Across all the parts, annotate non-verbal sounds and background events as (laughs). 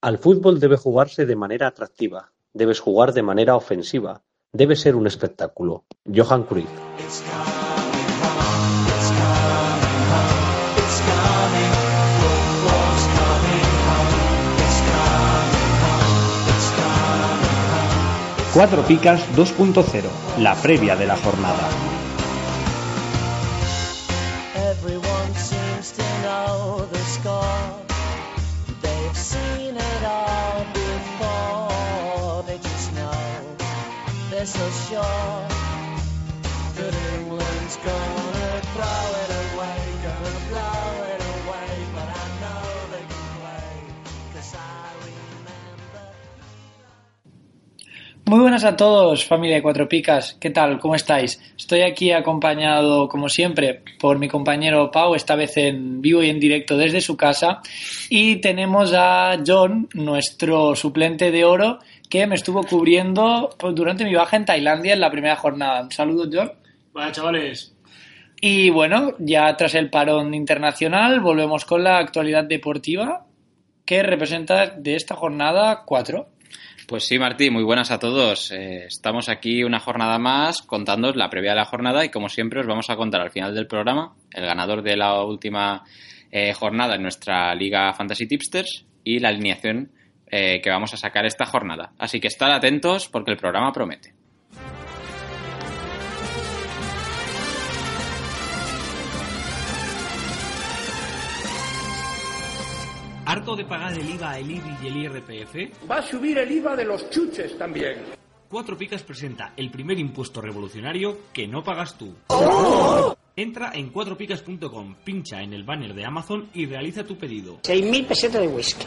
Al fútbol debe jugarse de manera atractiva, debes jugar de manera ofensiva, debe ser un espectáculo. Johan Cruyff. Cuatro Picas 2.0, la previa de la jornada. They're so sure that England's gonna throw it away, gonna blow it away. But I know they can play, 'cause I remember. Muy buenas a todos, familia de Cuatro Picas. ¿Qué tal? ¿Cómo estáis? Estoy aquí acompañado, como siempre, por mi compañero Pau, esta vez en vivo y en directo desde su casa. Y tenemos a John, nuestro suplente de oro, que me estuvo cubriendo pues, durante mi baja en Tailandia en la primera jornada. Un saludo, John. Vale, chavales. Y bueno, ya tras el parón internacional, volvemos con la actualidad deportiva que representa de esta jornada 4. Pues sí, Martí, muy buenas a todos. Eh, estamos aquí una jornada más contándoos la previa de la jornada y como siempre os vamos a contar al final del programa el ganador de la última eh, jornada en nuestra Liga Fantasy Tipsters y la alineación eh, que vamos a sacar esta jornada. Así que estad atentos porque el programa promete. ¿Harto de pagar el IVA, el IBI y el IRPF? Va a subir el IVA de los chuches también. Cuatro Picas presenta el primer impuesto revolucionario que no pagas tú. Entra en cuatropicas.com, pincha en el banner de Amazon y realiza tu pedido. 6.000 pesetas de whisky.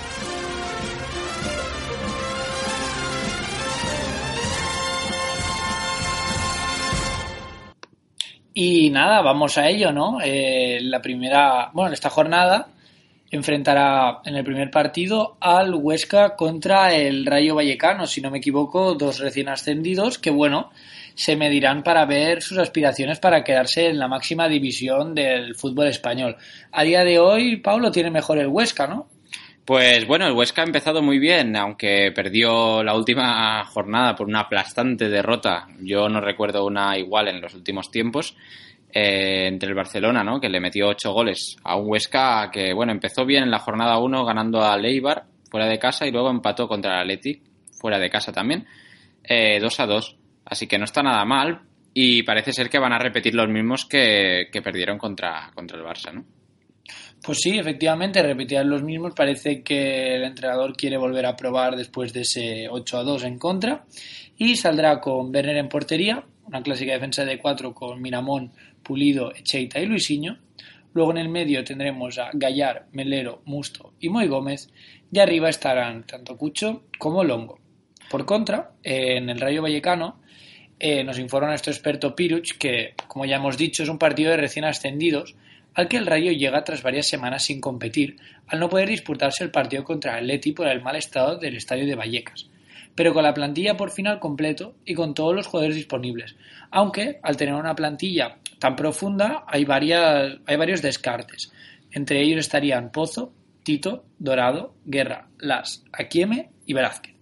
Y nada, vamos a ello, ¿no? Eh, la primera, bueno, esta jornada enfrentará en el primer partido al Huesca contra el Rayo Vallecano, si no me equivoco, dos recién ascendidos que, bueno, se medirán para ver sus aspiraciones para quedarse en la máxima división del fútbol español. A día de hoy, Pablo tiene mejor el Huesca, ¿no? Pues bueno, el Huesca ha empezado muy bien, aunque perdió la última jornada por una aplastante derrota. Yo no recuerdo una igual en los últimos tiempos. eh, entre el Barcelona, ¿no? Que le metió ocho goles a un Huesca que, bueno, empezó bien en la jornada 1 ganando a Leibar fuera de casa y luego empató contra el Athletic fuera de casa también, eh, 2 a 2. Así que no está nada mal y parece ser que van a repetir los mismos que, que perdieron contra, contra el Barça, ¿no? Pues sí, efectivamente, repetirán los mismos. Parece que el entrenador quiere volver a probar después de ese 8 a 2 en contra. Y saldrá con Werner en portería, una clásica defensa de 4 con Miramón, Pulido, Echeita y Luisinho. Luego en el medio tendremos a Gallar, Melero, Musto y Moy Gómez. Y arriba estarán tanto Cucho como Longo. Por contra, en el Rayo Vallecano eh, nos informa nuestro experto Piruch que, como ya hemos dicho, es un partido de recién ascendidos al que el Rayo llega tras varias semanas sin competir, al no poder disputarse el partido contra el Leti por el mal estado del estadio de Vallecas, pero con la plantilla por fin al completo y con todos los jugadores disponibles, aunque al tener una plantilla tan profunda hay, varias, hay varios descartes, entre ellos estarían Pozo, Tito, Dorado, Guerra, Las, Aquieme y Velázquez.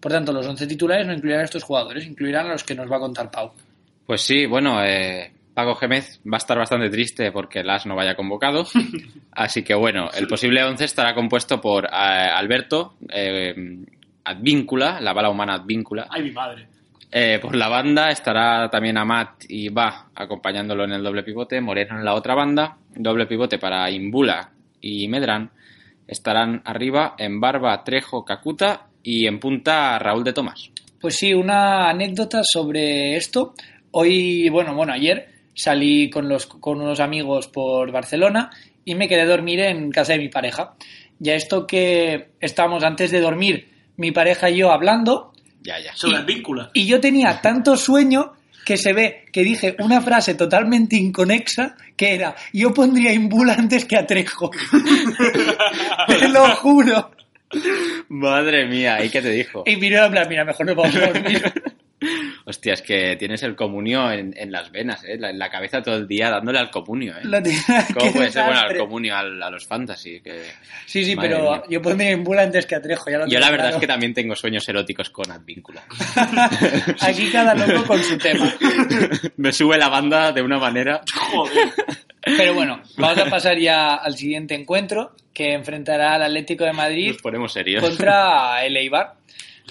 Por tanto, los 11 titulares no incluirán a estos jugadores, incluirán a los que nos va a contar Pau. Pues sí, bueno, eh, Paco Gémez va a estar bastante triste porque Las no vaya convocado. (laughs) Así que bueno, el posible 11 estará compuesto por eh, Alberto, eh, Advíncula, la bala humana Advíncula. Ay, mi madre. Eh, por la banda estará también Amat y Va acompañándolo en el doble pivote, Moreno en la otra banda, doble pivote para Imbula y Medrán. Estarán arriba en Barba, Trejo, Cacuta y en punta Raúl de Tomás. Pues sí, una anécdota sobre esto. Hoy, bueno, bueno, ayer salí con, los, con unos amigos por Barcelona y me quedé a dormir en casa de mi pareja. Ya esto que estábamos antes de dormir, mi pareja y yo hablando, Ya, ya. Sobre el vínculo. Y yo tenía tanto sueño que se ve que dije una frase totalmente inconexa que era yo pondría Imbula antes que a Trejo. (laughs) Te lo juro. Madre mía, ¿y qué te dijo? Y miró en plan, mira, mejor no vamos a dormir. (laughs) Hostia, es que tienes el comunio en, en las venas, ¿eh? La- En la cabeza todo el día dándole al comunio, ¿eh? (laughs) ¿Cómo puede ser bueno al comunio al- a los fantasy? Que... Sí, sí, Madre pero mía. yo pondría Imbula antes que a Trejo. Ya lo Yo la verdad claro. es que también tengo sueños eróticos con Advíncula. (laughs) Aquí cada loco con su tema. (laughs) Me sube la banda de una manera... Joder. Pero bueno, vamos a pasar ya al siguiente encuentro que enfrentará al Atlético de Madrid Nos ponemos serios. contra el Eibar.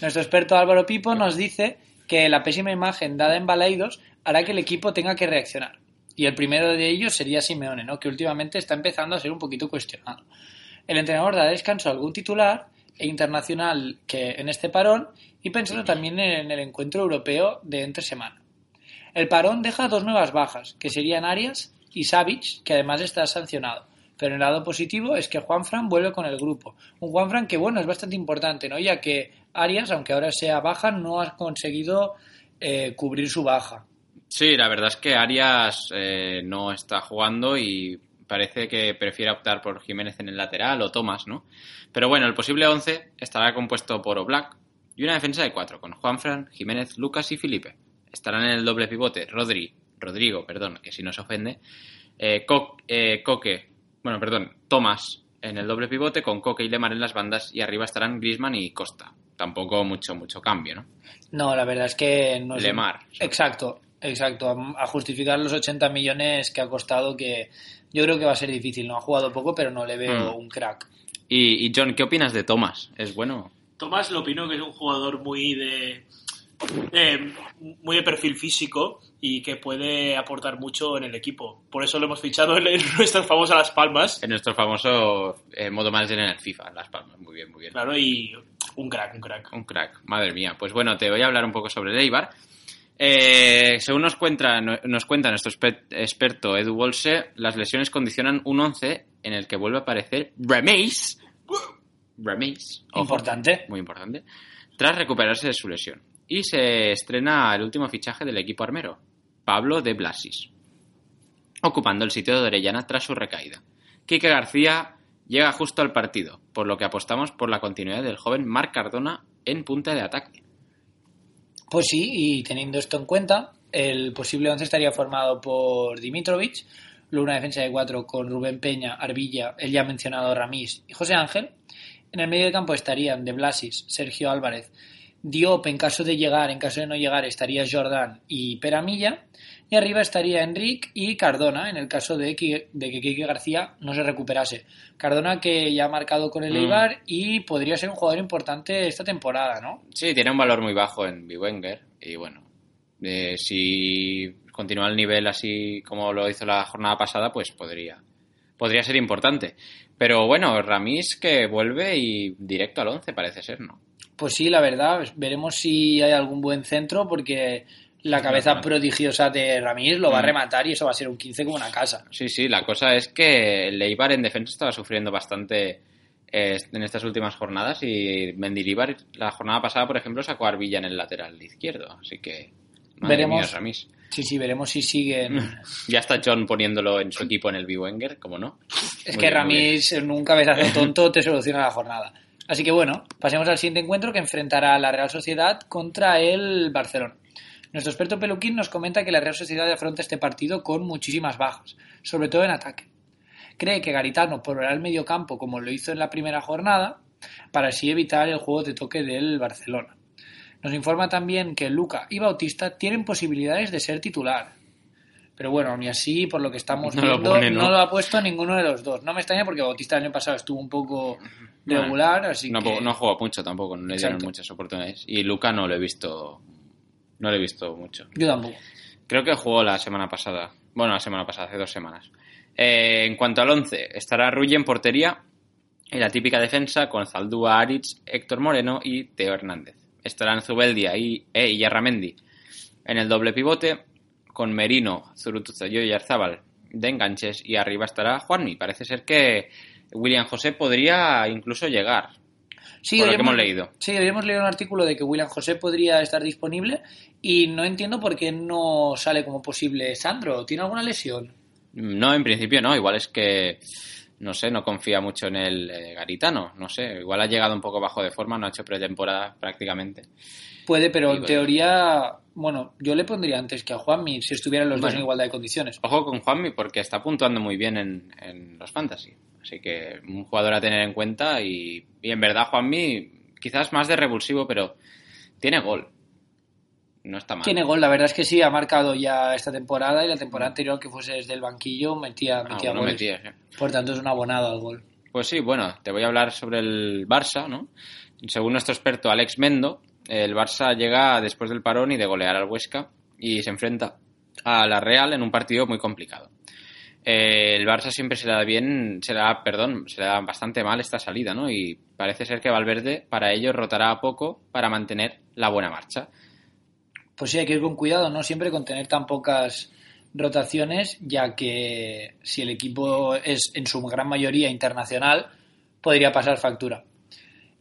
Nuestro experto Álvaro Pipo nos dice que la pésima imagen dada en Balaidos hará que el equipo tenga que reaccionar. Y el primero de ellos sería Simeone, ¿no? que últimamente está empezando a ser un poquito cuestionado. El entrenador da descanso a algún titular e internacional que en este parón y pensando también en el encuentro europeo de entre semana. El parón deja dos nuevas bajas, que serían Arias y Savic, que además está sancionado. Pero el lado positivo es que Juanfran vuelve con el grupo. Un Juanfran que, bueno, es bastante importante, ¿no? Ya que Arias, aunque ahora sea baja, no ha conseguido eh, cubrir su baja. Sí, la verdad es que Arias eh, no está jugando y parece que prefiere optar por Jiménez en el lateral o Tomás, ¿no? Pero bueno, el posible 11 estará compuesto por Oblak y una defensa de cuatro, con Juanfran, Jiménez, Lucas y Felipe. Estarán en el doble pivote Rodri, Rodrigo, perdón, que si no se ofende, eh, Co- Coque, bueno, perdón, Tomás en el doble pivote con Coque y Lemar en las bandas y arriba estarán Griezmann y Costa. Tampoco mucho, mucho cambio, ¿no? No, la verdad es que no es. Lemar. Exacto, exacto. A, a justificar los 80 millones que ha costado, que yo creo que va a ser difícil. No ha jugado poco, pero no le veo Mm. un crack. Y, y John, ¿qué opinas de Tomás? ¿Es bueno? Tomás lo opino que es un jugador muy de, de- muy de perfil físico y que puede aportar mucho en el equipo. Por eso lo hemos fichado en, (laughs) en nuestras famosas Las Palmas. En nuestro famoso eh, modo manager en el FIFA, Las Palmas. Muy bien, muy bien. Claro, y un crack, un crack. Un crack, madre mía. Pues bueno, te voy a hablar un poco sobre el Eibar. Eh, según nos cuenta, nos cuenta nuestro exper- experto Edu Bolse, las lesiones condicionan un 11 en el que vuelve a aparecer. Reméis. ojo, Importante. Muy importante. Tras recuperarse de su lesión. Y se estrena el último fichaje del equipo armero, Pablo de Blasis, ocupando el sitio de Orellana tras su recaída. Quique García llega justo al partido, por lo que apostamos por la continuidad del joven Marc Cardona en punta de ataque. Pues sí, y teniendo esto en cuenta, el posible 11 estaría formado por Dimitrovic, una defensa de cuatro con Rubén Peña, Arbilla, el ya mencionado Ramís y José Ángel. En el medio de campo estarían De Blasis, Sergio Álvarez, Diop en caso de llegar, en caso de no llegar estaría Jordán y Peramilla. Y arriba estaría Enric y Cardona en el caso de que, de que Quique García no se recuperase. Cardona que ya ha marcado con el Mm. Eibar y podría ser un jugador importante esta temporada, ¿no? Sí, tiene un valor muy bajo en Biwenger y bueno, eh, si continúa el nivel así como lo hizo la jornada pasada, pues podría, podría ser importante. Pero bueno, Ramis que vuelve y directo al 11 parece ser, ¿no? Pues sí, la verdad, veremos si hay algún buen centro porque la cabeza prodigiosa de Ramírez lo va a Mm. rematar y eso va a ser un 15 como una casa. Sí, sí, la cosa es que el Eibar en defensa estaba sufriendo bastante eh, en estas últimas jornadas y Mendilibar la jornada pasada, por ejemplo, sacó a Arbilla en el lateral izquierdo, así que madre Veremos. mía, Ramis. Sí, sí, veremos si siguen. (laughs) Ya está John poniéndolo en su equipo en el Biwenger, como no. Es Muy que bien. Ramis en un cabezazo tonto te soluciona la jornada. Así que bueno, pasemos al siguiente encuentro que enfrentará a la Real Sociedad contra el Barcelona. Nuestro experto Peluquín nos comenta que la Real Sociedad afronta este partido con muchísimas bajas, sobre todo en ataque. Cree que Garitano probará el medio campo como lo hizo en la primera jornada, para así evitar el juego de toque del Barcelona. Nos informa también que Luca y Bautista tienen posibilidades de ser titular. Pero bueno, ni así, por lo que estamos No lo viendo, pone, ¿no? no lo ha puesto ninguno de los dos. No me extraña porque Bautista el año pasado estuvo un poco Bueno, regular, así no, que... no jugó mucho tampoco, no le dieron muchas oportunidades. Y Luca no lo he visto, no lo he visto mucho. Yo tampoco. Creo que jugó la semana pasada, bueno, la semana pasada, hace dos semanas. Eh, en cuanto al 11, estará Rulli en portería y la típica defensa con Zaldúa, Aritz, Héctor Moreno y Teo Hernández. Estarán Zubeldia y, e Iyarramendi en el doble pivote con Merino, Zurutuza y Arzábal de enganches y arriba estará Juanmi. Parece ser que William José podría incluso llegar. Sí, por lo que hemos leído. Sí, hemos leído un artículo de que William José podría estar disponible y no entiendo por qué no sale como posible Sandro. ¿Tiene alguna lesión? No, en principio no. Igual es que, no sé, no confía mucho en el eh, Garitano. No sé, igual ha llegado un poco bajo de forma, no ha hecho pretemporada prácticamente. Puede, pero en teoría, bueno, yo le pondría antes que a Juanmi si estuvieran los dos en igualdad de condiciones. Ojo con Juanmi porque está puntuando muy bien en, en los fantasy. Así que un jugador a tener en cuenta y, y en verdad Juanmi quizás más de revulsivo, pero tiene gol. No está mal. Tiene gol, la verdad es que sí, ha marcado ya esta temporada y la temporada anterior que fuese desde el banquillo metía, Ah, metía goles. Por tanto, es un abonado al gol. Pues sí, bueno, te voy a hablar sobre el Barça, ¿no? Según nuestro experto Alex Mendo, el Barça llega después del parón y de golear al Huesca y se enfrenta a la Real en un partido muy complicado. Eh, el Barça siempre se le da bien, se le da, perdón, se le da bastante mal esta salida, ¿no? Y parece ser que Valverde para ello rotará a poco para mantener la buena marcha. Pues sí, hay que ir con cuidado, ¿no? Siempre con tener tan pocas rotaciones, ya que si el equipo es en su gran mayoría internacional, podría pasar factura.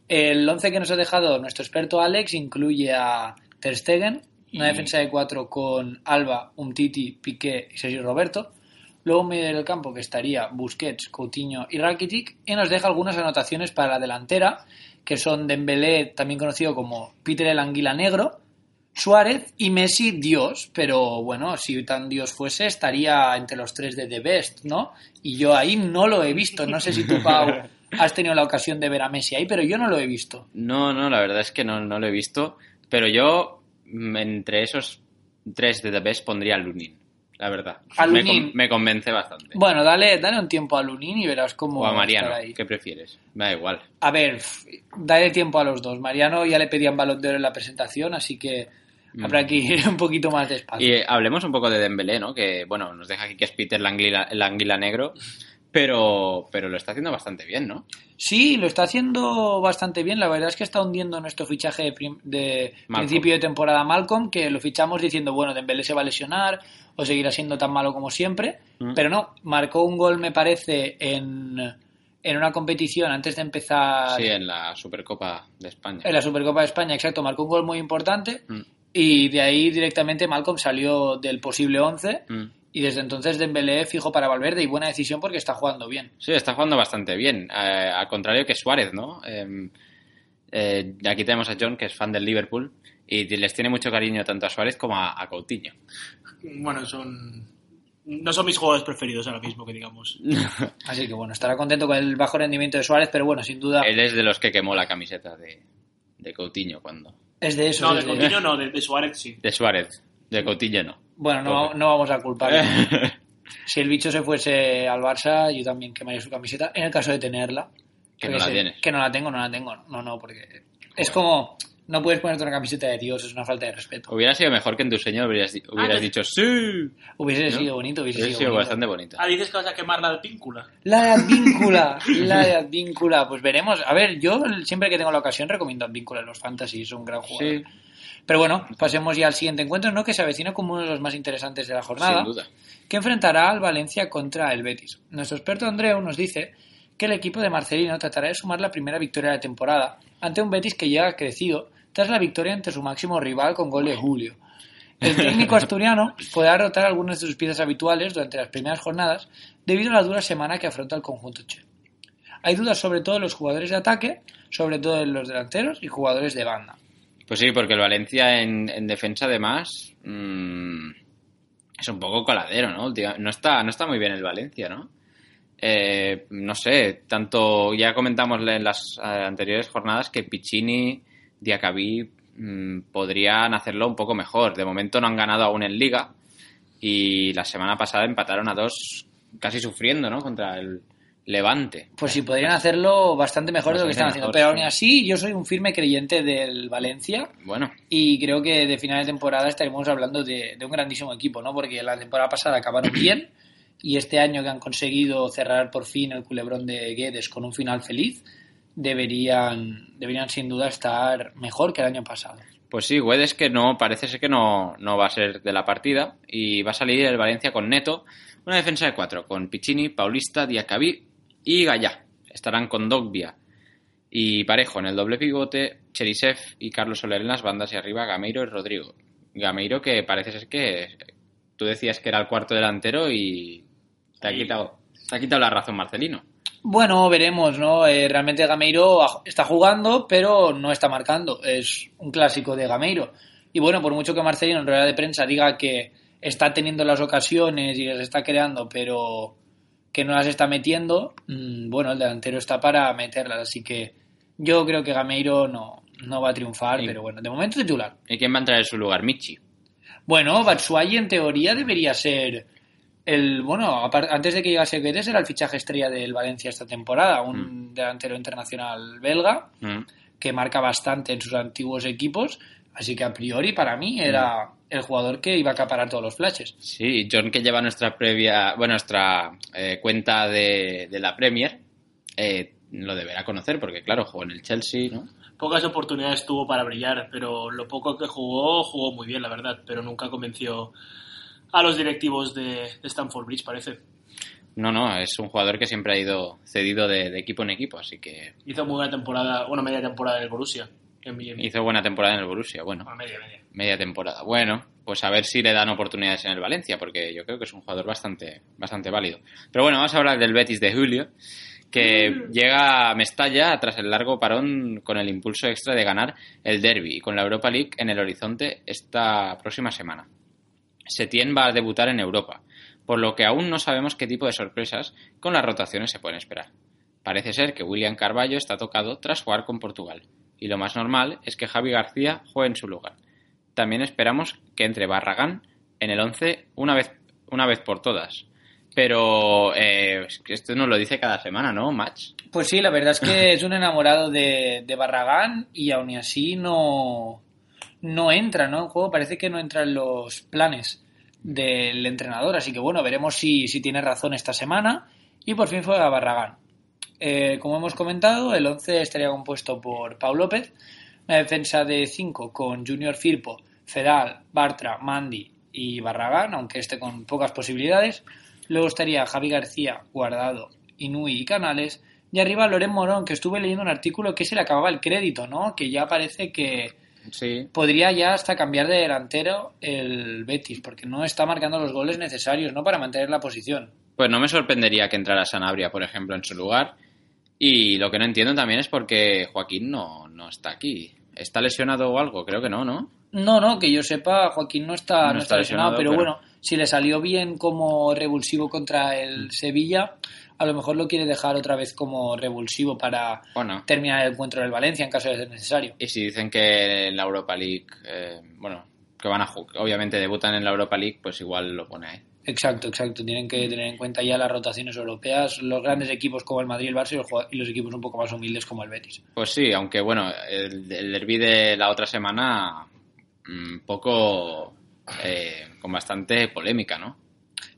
El 11 que nos ha dejado nuestro experto Alex incluye a Ter Stegen, una defensa de cuatro con Alba, Umtiti, Piqué y Sergio Roberto. Luego en medio del campo que estaría Busquets, Coutinho y Rakitic. Y nos deja algunas anotaciones para la delantera, que son Dembélé, también conocido como Peter el Anguila Negro, Suárez y Messi Dios, pero bueno, si tan Dios fuese estaría entre los tres de The Best, ¿no? Y yo ahí no lo he visto, no sé si tú, Pau, (laughs) has tenido la ocasión de ver a Messi ahí, pero yo no lo he visto. No, no, la verdad es que no, no lo he visto, pero yo mm, entre esos tres de The Best pondría a Lunin, la verdad. A Me, Lunin. con- me convence bastante. Bueno, dale, dale un tiempo a Lunin y verás cómo o a Mariano, ahí. ¿qué prefieres? Me da igual. A ver, dale tiempo a los dos. Mariano ya le pedían balón de oro en la presentación, así que habrá que ir (laughs) un poquito más despacio. Mm. Y eh, hablemos un poco de Dembélé, ¿no? Que, bueno, nos deja aquí que es Peter el anguila, el anguila negro, pero, pero lo está haciendo bastante bien, ¿no? Sí, lo está haciendo bastante bien. La verdad es que está hundiendo nuestro fichaje de, prim- de principio de temporada Malcolm, que lo fichamos diciendo, bueno, Dembélé se va a lesionar o seguirá siendo tan malo como siempre. Mm. Pero no, marcó un gol, me parece, en, en una competición antes de empezar Sí, en la Supercopa de España. en la Supercopa de España, exacto, marcó un gol muy importante. Mm. Y de ahí directamente Malcolm salió del posible 11 Mm. Y desde entonces Dembélé fijo para Valverde y buena decisión porque está jugando bien. Sí, está jugando bastante bien, eh, al contrario que Suárez, ¿no? Eh, eh, aquí tenemos a John, que es fan del Liverpool, y les tiene mucho cariño tanto a Suárez como a, a Coutinho. Bueno, son. No son mis jugadores preferidos ahora mismo, que digamos. (laughs) Así que bueno, estará contento con el bajo rendimiento de Suárez, pero bueno, sin duda Él es de los que quemó la camiseta de, de Coutinho cuando... es de eso. No, es de de- Coutinho no, (laughs) de, de Suárez sí. De Suárez, de Coutinho no. Bueno, no, no vamos a culparle. (laughs) si el bicho se fuese al Barça, yo también quemaría su camiseta, en el caso de tenerla. Que no la tienes. Que no la tengo, no la tengo. No, no, porque es como... No puedes ponerte una camiseta de Dios, es una falta de respeto. Hubiera sido mejor que en tu sueño hubieras, di- hubieras Ah, dicho sí. Hubiese ¿No? sido bonito, hubiese, sido sido bonito. bastante bonito. Ah, dices que vas a quemar la advíncula. La Advíncula, (laughs) la Advíncula, pues veremos. A ver, yo siempre que tengo la ocasión recomiendo Advíncula en los fantasy, es un gran jugador. Sí, Pero bueno, pasemos ya al siguiente encuentro, ¿no? Que se avecina como uno de los más interesantes de la jornada. sin duda. que enfrentará al Valencia contra el Betis. Nuestro experto Andreu nos dice que el equipo de Marcelino tratará de sumar la primera victoria de la temporada ante un Betis que llega crecido tras la victoria ante su máximo rival con gol de Julio. El técnico asturiano podrá rotar algunas de sus piezas habituales durante las primeras jornadas debido a la dura semana que afronta el conjunto che. Hay dudas sobre todo en los jugadores de ataque, sobre todo en los delanteros y jugadores de banda. Pues sí, porque el Valencia en, en defensa además mm, es un poco coladero, ¿no? No está, no está muy bien el Valencia, ¿no? Eh, no sé, tanto ya comentamos en las eh, anteriores jornadas que Piccini, Diacabí mm, podrían hacerlo un poco mejor. De momento no han ganado aún en Liga y la semana pasada empataron a dos casi sufriendo, ¿no? Contra el Levante. Pues sí, podrían hacerlo bastante mejor de lo que están haciendo. mejor, Pero aún así, yo soy un firme creyente del Valencia Bueno, y creo que de final de temporada estaremos hablando de, de un grandísimo equipo, ¿no? Porque la temporada pasada acabaron bien y este año que han conseguido cerrar por fin el culebrón de Guedes con un final feliz, deberían, deberían sin duda estar mejor que el año pasado. Pues sí, Guedes que no, parece ser que no, no va a ser de la partida y va a salir el Valencia con Neto, una defensa de cuatro, con Piccini, Paulista, Diacabí y Gallá. Estarán con Dogbia Y parejo, en el doble pivote, Cherisev y Carlos Soler en las bandas y arriba Gameiro y Rodrigo. Gameiro que parece ser que tú decías que era el cuarto delantero y te ha quitado, te ha quitado la razón Marcelino. Bueno, veremos, ¿no? Eh, realmente Gameiro está jugando, pero no está marcando. Es un clásico de Gameiro. Y bueno, por mucho que Marcelino en rueda de prensa diga que está teniendo las ocasiones y las está creando, pero que no las está metiendo, mm, bueno, el delantero está para meterlas. Así que yo creo que Gameiro no, no va a triunfar, Sí. pero bueno, de momento titular. ¿Y quién va a entrar en su lugar? Michi. Bueno, Batshuayi en teoría debería ser el bueno, antes de que llegase Guedes era el fichaje estrella del Valencia esta temporada, un delantero internacional belga Mm. que marca bastante en sus antiguos equipos, así que a priori para mí era el jugador que iba a acaparar todos los flashes. Sí, John que lleva nuestra previa, bueno, nuestra eh, cuenta de, de la Premier, eh, lo deberá conocer porque claro, jugó en el Chelsea, ¿no? Pocas oportunidades tuvo para brillar, pero lo poco que jugó, jugó muy bien, la verdad. Pero nunca convenció a los directivos de, de Stamford Bridge, parece. No, no, es un jugador que siempre ha ido cedido de, de equipo en equipo, así que Hizo muy buena temporada, una media temporada en el Borussia. Hizo buena temporada en el Borussia, bueno, bueno, media, media. media temporada. Bueno, pues a ver si le dan oportunidades en el Valencia, porque yo creo que es un jugador bastante, bastante válido. Pero bueno, vamos a hablar del Betis de Julio, que llega a Mestalla tras el largo parón con el impulso extra de ganar el derby y con la Europa League en el horizonte esta próxima semana. Setién va a debutar en Europa, por lo que aún no sabemos qué tipo de sorpresas con las rotaciones se pueden esperar. Parece ser que William Carballo está tocado tras jugar con Portugal, y lo más normal es que Javi García juegue en su lugar. También esperamos que entre Barragán en el 11 una vez, una vez por todas. Pero eh, esto nos lo dice cada semana, ¿no, Match? Pues sí, la verdad es que es un enamorado de, de Barragán y aún así no, no entra, ¿no? En juego parece que no entra en los planes del entrenador, así que bueno, veremos si, si tiene razón esta semana y por fin juega Barragán. Eh, como hemos comentado, el 11 estaría compuesto por Pau López, una defensa de 5 con Junior Firpo, Fedal, Bartra, Mandi y Barragán, aunque esté con pocas posibilidades. Luego estaría Javi García, Guardado, Inui y Canales. Y arriba Loren Morón, que estuve leyendo un artículo que se le acababa el crédito, ¿no? Que ya parece que Sí. podría ya hasta cambiar de delantero el Betis, porque no está marcando los goles necesarios, ¿no? Para mantener la posición. Pues no me sorprendería que entrara Sanabria, por ejemplo, en su lugar. Y lo que no entiendo también es por qué Joaquín no, no está aquí. ¿Está lesionado o algo? Creo que no, ¿no? No, no, que yo sepa, Joaquín no está, No no está está lesionado, lesionado, pero, pero- bueno, si le salió bien como revulsivo contra el Sevilla, a lo mejor lo quiere dejar otra vez como revulsivo para Bueno. terminar el encuentro del Valencia en caso de ser necesario. Y si dicen que en la Europa League, eh, bueno, que van a jugar, obviamente debutan en la Europa League, pues igual lo pone ahí. Exacto, exacto. Tienen que tener en cuenta ya las rotaciones europeas, los grandes equipos como el Madrid el Barça y los, y los equipos un poco más humildes como el Betis. Pues sí, aunque bueno, el, el derby de la otra semana, un poco eh, con bastante polémica, ¿no?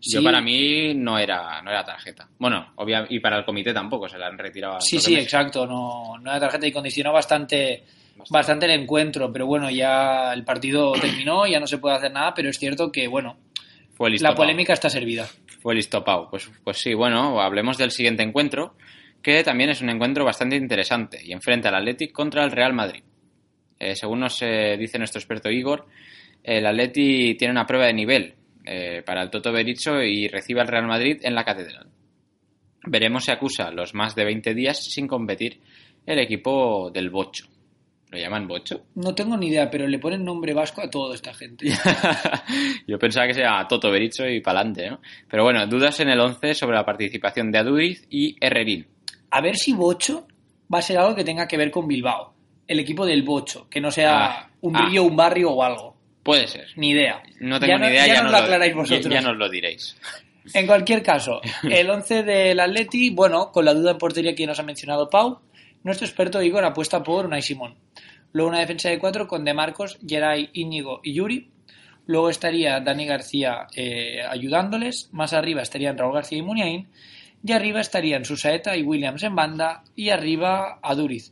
Yo para mí no era, no era tarjeta. Bueno, obvia- y para el comité tampoco, se la han retirado. Sí, sí, exacto. No, no era tarjeta y condicionó bastante, bastante el encuentro, pero bueno, ya el partido terminó, ya no se puede hacer nada, pero es cierto que, bueno, Fue listo la polémica está servida. Fue listo Pau. Pues, pues sí, bueno, hablemos del siguiente encuentro, que también es un encuentro bastante interesante y enfrenta al Athletic contra el Real Madrid. Eh, según nos eh, dice nuestro experto Igor, el Atleti tiene una prueba de nivel eh, para el Toto Bericho y recibe al Real Madrid en la Catedral. Veremos si acusa los más de 20 días sin competir el equipo del Bocho. ¿Lo llaman Bocho? No tengo ni idea, pero le ponen nombre vasco a toda esta gente. (laughs) Yo pensaba que se llama Toto Bericho y pa'lante, ¿no? Pero bueno, dudas en el 11 sobre la participación de Aduriz y Herrerín. A ver si Bocho va a ser algo que tenga que ver con Bilbao, el equipo del Bocho, que no sea Ah, un ah. río, un barrio o algo. Puede ser. Ni idea. No tengo Ya ni idea, ya, ya, nos nos lo aclaráis ya- vosotros. Ya, nos lo diréis. (laughs) En cualquier caso, el 11 del Atleti, bueno, con la duda en portería que nos ha mencionado Pau, nuestro experto Igor apuesta por Unai Simón. Luego una defensa de cuatro con De Marcos, Geray, Íñigo y Yuri. Luego estaría Dani García eh, ayudándoles. Más arriba estarían Raúl García y Muniain. Y arriba estarían Susaeta y Williams en banda. Y arriba Aduriz.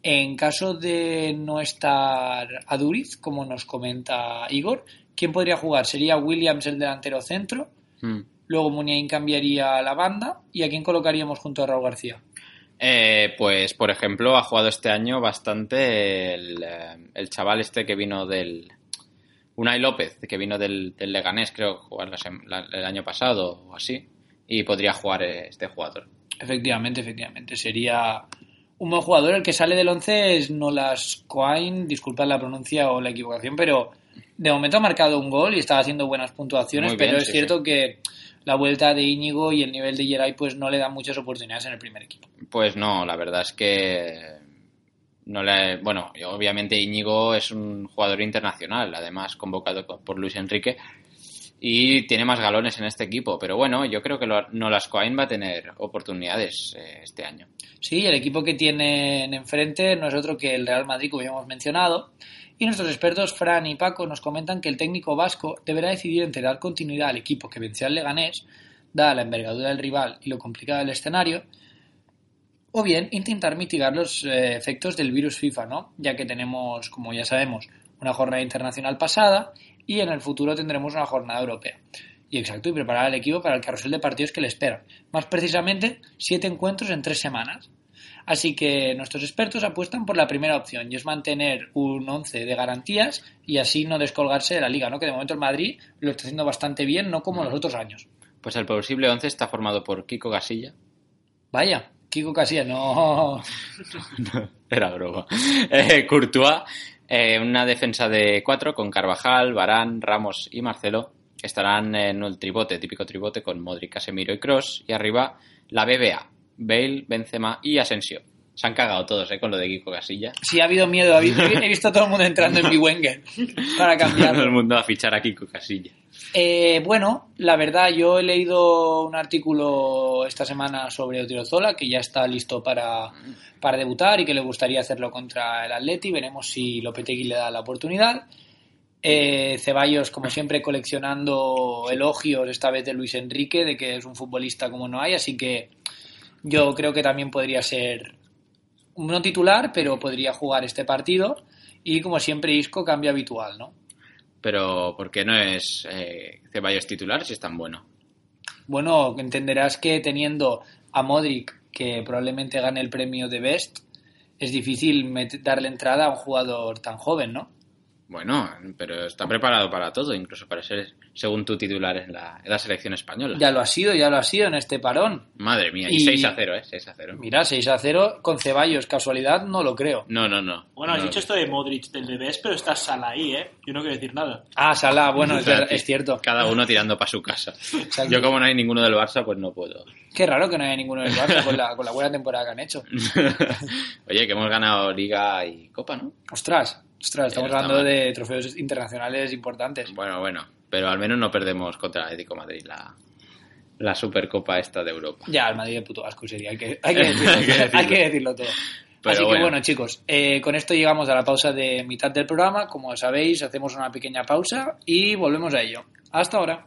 En caso de no estar Aduriz, como nos comenta Igor, ¿quién podría jugar? ¿Sería Williams el delantero centro? Mm. Luego Muniain cambiaría la banda. ¿Y a quién colocaríamos junto a Raúl García? Eh, pues, por ejemplo, ha jugado este año bastante el, eh, el chaval este que vino del... Unai López, que vino del, del Leganés, creo, jugar el año pasado o así. Y podría jugar eh, este jugador. Efectivamente, efectivamente. Sería un buen jugador. El que sale del 11 es Nolas Coain, disculpad la pronuncia o la equivocación, pero de momento ha marcado un gol y está haciendo buenas puntuaciones, bien, pero es sí, cierto que la vuelta de Íñigo y el nivel de Geray pues no le dan muchas oportunidades en el primer equipo. Pues no, la verdad es que no le, bueno, obviamente Íñigo es un jugador internacional, además convocado co- por Luis Enrique y tiene más galones en este equipo, pero bueno, yo creo que lo- Nolas Coain va a tener oportunidades eh, este año. Sí, el equipo que tienen enfrente no es otro que el Real Madrid, como ya hemos mencionado. Y nuestros expertos, Fran y Paco, nos comentan que el técnico vasco deberá decidir entre dar continuidad al equipo que venció al Leganés, dada la envergadura del rival y lo complicado del escenario, o bien intentar mitigar los eh, efectos del virus FIFA, ¿no? Ya que tenemos, como ya sabemos, una jornada internacional pasada y en el futuro tendremos una jornada europea. Y exacto, y preparar al equipo para el carrusel de partidos que le esperan. Más precisamente, siete encuentros en tres semanas. Así que nuestros expertos apuestan por la primera opción y es mantener un 11 de garantías y así no descolgarse de la liga, ¿no? Que de momento el Madrid lo está haciendo bastante bien, no como los otros años. Pues el posible 11 está formado por Kiko Casilla, Vaya, Kiko Casillas, no. (laughs) era broma, eh, Courtois, eh, una defensa de cuatro con Carvajal, Barán, Ramos y Marcelo, que estarán en el tribote, típico tribote con Modric, Casemiro y Cross, y arriba la BBA, Bale, Benzema y Asensio. Se han cagado todos eh, con lo de Kiko Casilla. Sí, ha habido miedo. ha habido- He visto a todo el mundo entrando en mi Wenger (laughs) para Todo el mundo a fichar a Kiko Casilla. Eh, bueno, la verdad, yo he leído un artículo esta semana sobre Odriozola que ya está listo para, para debutar y que le gustaría hacerlo contra el Atleti. Veremos si Lopetegui le da la oportunidad. Eh, Ceballos, como siempre, coleccionando elogios, esta vez de Luis Enrique, de que es un futbolista como no hay. Así que yo creo que también podría ser no titular, pero podría jugar este partido. Y como siempre, Isco cambio habitual, ¿no? Pero ¿por qué no es eh, Ceballos titular si es tan bueno? Bueno, entenderás que teniendo a Modric, que probablemente gane el premio de Best, es difícil darle entrada a un jugador tan joven, ¿no? Bueno, pero está preparado para todo, incluso para ser, según tu titular, en la, en la selección española. Ya lo ha sido, ya lo ha sido en este parón. Madre mía, y, Y- 6 a 0, ¿eh? 6 a 0. Mira, 6 a 0 con Ceballos, casualidad, no lo creo. No, no, no. Bueno, has No, dicho esto de Modric del Debes, pero está Sala ahí, ¿eh? Yo no quiero decir nada. Ah, Salah, bueno, (laughs) es, cierto. Cada uno tirando para su casa. Exacto. Yo como no hay ninguno del Barça, pues no puedo. Qué raro que no haya ninguno del Barça con la, con la buena temporada que han hecho. (laughs) Oye, que hemos ganado Liga y Copa, ¿no? Ostras, ostras, estamos está hablando mal. de trofeos internacionales importantes. Bueno, bueno, pero al menos no perdemos contra el Atlético de Madrid la, la Supercopa esta de Europa. Ya, el Madrid de puto asco sería, hay que, (laughs) hay que, decirlo, Hay que todo, decirlo. hay que decirlo todo. Pero Así que bueno. bueno, chicos, eh, con esto llegamos a la pausa de mitad del programa. Como sabéis, hacemos una pequeña pausa y volvemos a ello. Hasta ahora.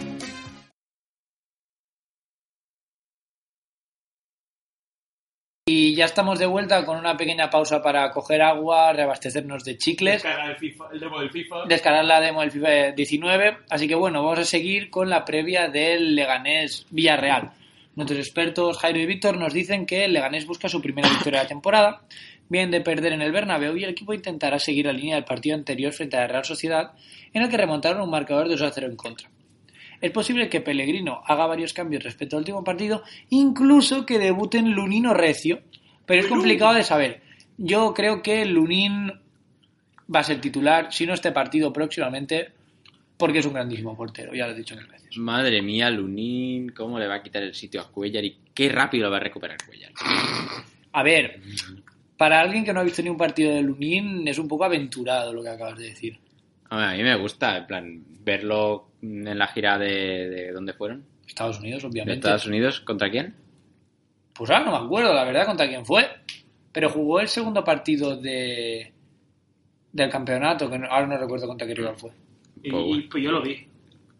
Y ya estamos de vuelta con una pequeña pausa para coger agua, reabastecernos de chicles, Descargar el, FIFA, el demo del FIFA. descargar la demo del FIFA 19. Así que bueno, vamos a seguir con la previa del Leganés Villarreal. Nuestros expertos Jairo y Víctor nos dicen que el Leganés busca su primera victoria de la temporada, vienen de perder en el Bernabéu y el equipo intentará seguir la línea del partido anterior frente a la Real Sociedad, en el que remontaron un marcador de 2 a 0 en contra. Es posible que Pellegrino haga varios cambios respecto al último partido, incluso que debuten Lunino Recio, pero es complicado de saber. Yo creo que Lunin va a ser titular, si no este partido próximamente, porque es un grandísimo portero, ya lo he dicho mil veces. Madre mía, Lunín, cómo le va a quitar el sitio a Cuellar y qué rápido lo va a recuperar Cuellar. A ver, para alguien que no ha visto ni un partido de Lunin, es un poco aventurado lo que acabas de decir. A mí me gusta, en plan, verlo en la gira de, de ¿dónde fueron? Estados Unidos, De obviamente. Estados Unidos, ¿contra quién? Pues ahora no me acuerdo, la verdad, contra quién fue. Pero jugó el segundo partido de del campeonato, que no- ahora no recuerdo contra qué rival fue. Y, Pues y, bueno. pues yo lo vi.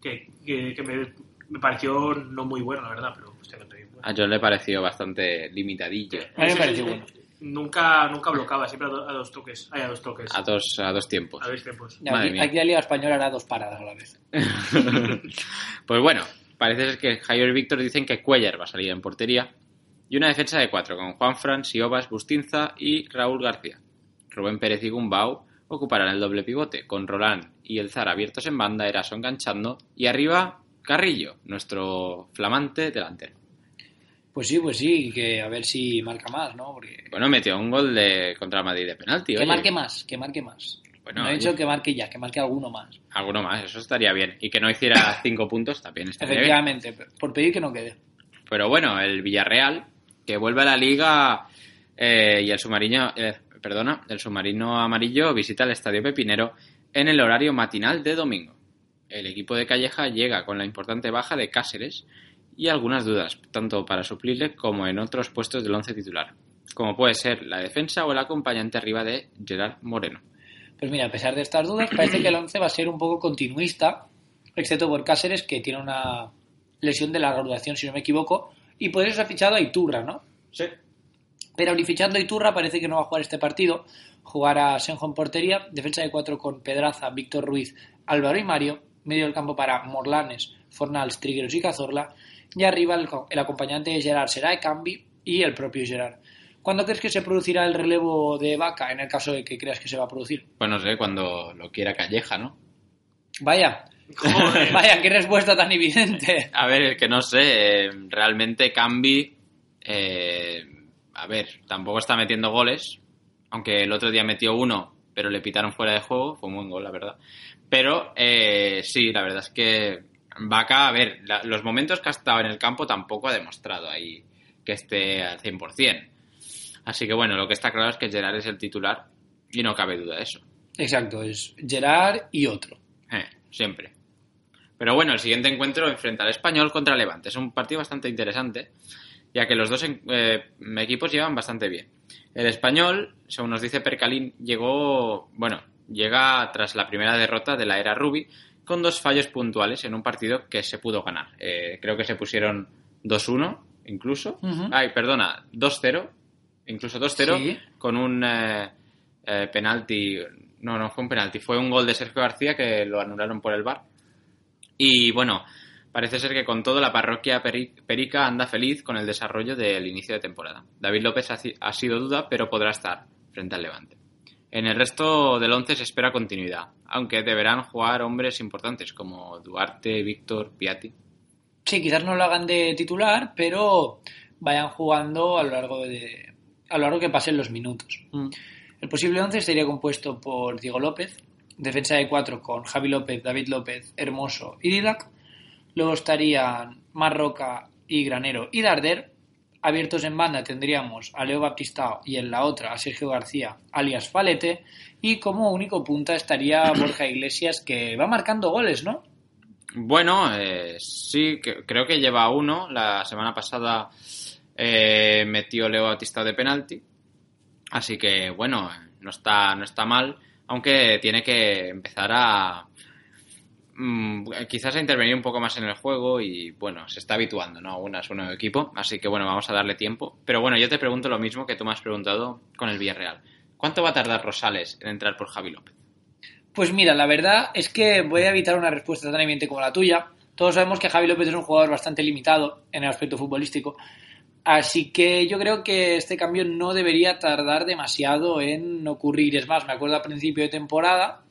que, que, que me, me pareció no muy bueno, la verdad, pero hostia, que te- A John le pareció bastante limitadillo. A mí me pareció bueno. Nunca, nunca bloqueaba, siempre a, do- a dos toques. Ay, a dos toques. A dos, a dos tiempos. A dos tiempos. Aquí, aquí la Liga Española hará dos paradas a la vez. (laughs) pues bueno, parece ser que Javier y Víctor dicen que Cuellar va a salir en portería. Y una defensa de cuatro, con Juan Fran, Siobas, Bustinza y Raúl García. Rubén Pérez y Gumbau ocuparán el doble pivote, con Roland y el Zar abiertos en banda, Eraso enganchando, y arriba Carrillo, nuestro flamante delantero. Pues sí, pues sí, que a ver si marca más, ¿no? Porque Bueno, metió un gol de contra Madrid de penalti. que oye. marque más, que marque más. Bueno, no he dicho que marque ya, que marque alguno más. alguno más, eso estaría bien. Y que no hiciera (laughs) cinco puntos también estaría bien. Efectivamente, por pedir que no quede. Pero bueno, el Villarreal, que vuelve a la liga eh, y el submarino, eh, perdona, el submarino amarillo visita el Estadio Pepinero en el horario matinal de domingo. El equipo de Calleja llega con la importante baja de Cáceres y algunas dudas, tanto para suplirle como en otros puestos del once titular, como puede ser la defensa o el acompañante arriba de Gerard Moreno. Pues mira, a pesar de estas dudas, parece que el 11 va a ser un poco continuista, excepto por Cáceres, que tiene una lesión de larga duración, si no me equivoco, y por eso se ha fichado a Iturra, ¿no? Sí. Pero ni fichando a Iturra parece que no va a jugar este partido. Jugará Senjo en portería, defensa de cuatro con Pedraza, Víctor Ruiz, Álvaro y Mario, medio del campo para Morlanes, Fornals, Trigueros y Cazorla, y arriba el, el acompañante de Gerard será Cambi y el propio Gerard. ¿Cuándo crees que se producirá el relevo de Vaca, en el caso de que creas que se va a producir? Pues no sé, cuando lo quiera Calleja, ¿no? Vaya, Joder. (laughs) vaya, qué respuesta tan evidente. A ver, es que no sé, eh, realmente Cambi, eh, a ver, tampoco está metiendo goles, aunque el otro día metió uno, pero le pitaron fuera de juego, fue un buen gol, la verdad. Pero eh, sí, la verdad es que Vaca, a ver, la- los momentos que ha estado en el campo tampoco ha demostrado ahí que esté al 100%. Así que bueno, lo que está claro es que Gerard es el titular y no cabe duda de eso. Exacto, es Gerard y otro. Eh, siempre. Pero bueno, el siguiente encuentro enfrenta al Español contra Levante. Es un partido bastante interesante, ya que los dos eh, equipos llevan bastante bien. El Español, según nos dice Percalín, llegó, bueno, llega tras la primera derrota de la era Rubi con dos fallos puntuales en un partido que se pudo ganar. Eh, creo que se pusieron 2-1 incluso. Ay, perdona, 2-0, incluso 2-0 Sí. con un eh, eh, penalti. No, no fue un penalti, fue un gol de Sergio García que lo anularon por el bar. Y bueno, parece ser que con todo la parroquia peri- perica anda feliz con el desarrollo del inicio de temporada. David López ha, si- ha sido duda, pero podrá estar frente al Levante. En el resto del once se espera continuidad, aunque deberán jugar hombres importantes como Duarte, Víctor, Piatti. Sí, quizás no lo hagan de titular, pero vayan jugando a lo largo de a lo largo que pasen los minutos. El posible 11 estaría compuesto por Diego López, defensa de cuatro con Javi López, David López, Hermoso y Didac. Luego estarían Marroca y Granero y Darder. Abiertos en banda tendríamos a Leo Baptistao y en la otra a Sergio García, alias Falete. Y como único punta estaría (coughs) Borja Iglesias, que va marcando goles, ¿no? Bueno, eh, sí, que- creo que lleva uno. La semana pasada eh, metió Leo Batista de penalti. Así que, bueno, no está, no está mal. Aunque tiene que empezar a. mm, quizás a intervenir un poco más en el juego y, bueno, se está habituando, ¿no? Aún a su nuevo equipo. Así que, bueno, vamos a darle tiempo. Pero bueno, yo te pregunto lo mismo que tú me has preguntado con el Villarreal. ¿Cuánto va a tardar Rosales en entrar por Javi López? Pues mira, la verdad es que voy a evitar una respuesta tan evidente como la tuya. Todos sabemos que Javi López es un jugador bastante limitado en el aspecto futbolístico. Así que yo creo que este cambio no debería tardar demasiado en ocurrir. Es más, me acuerdo a principio de temporada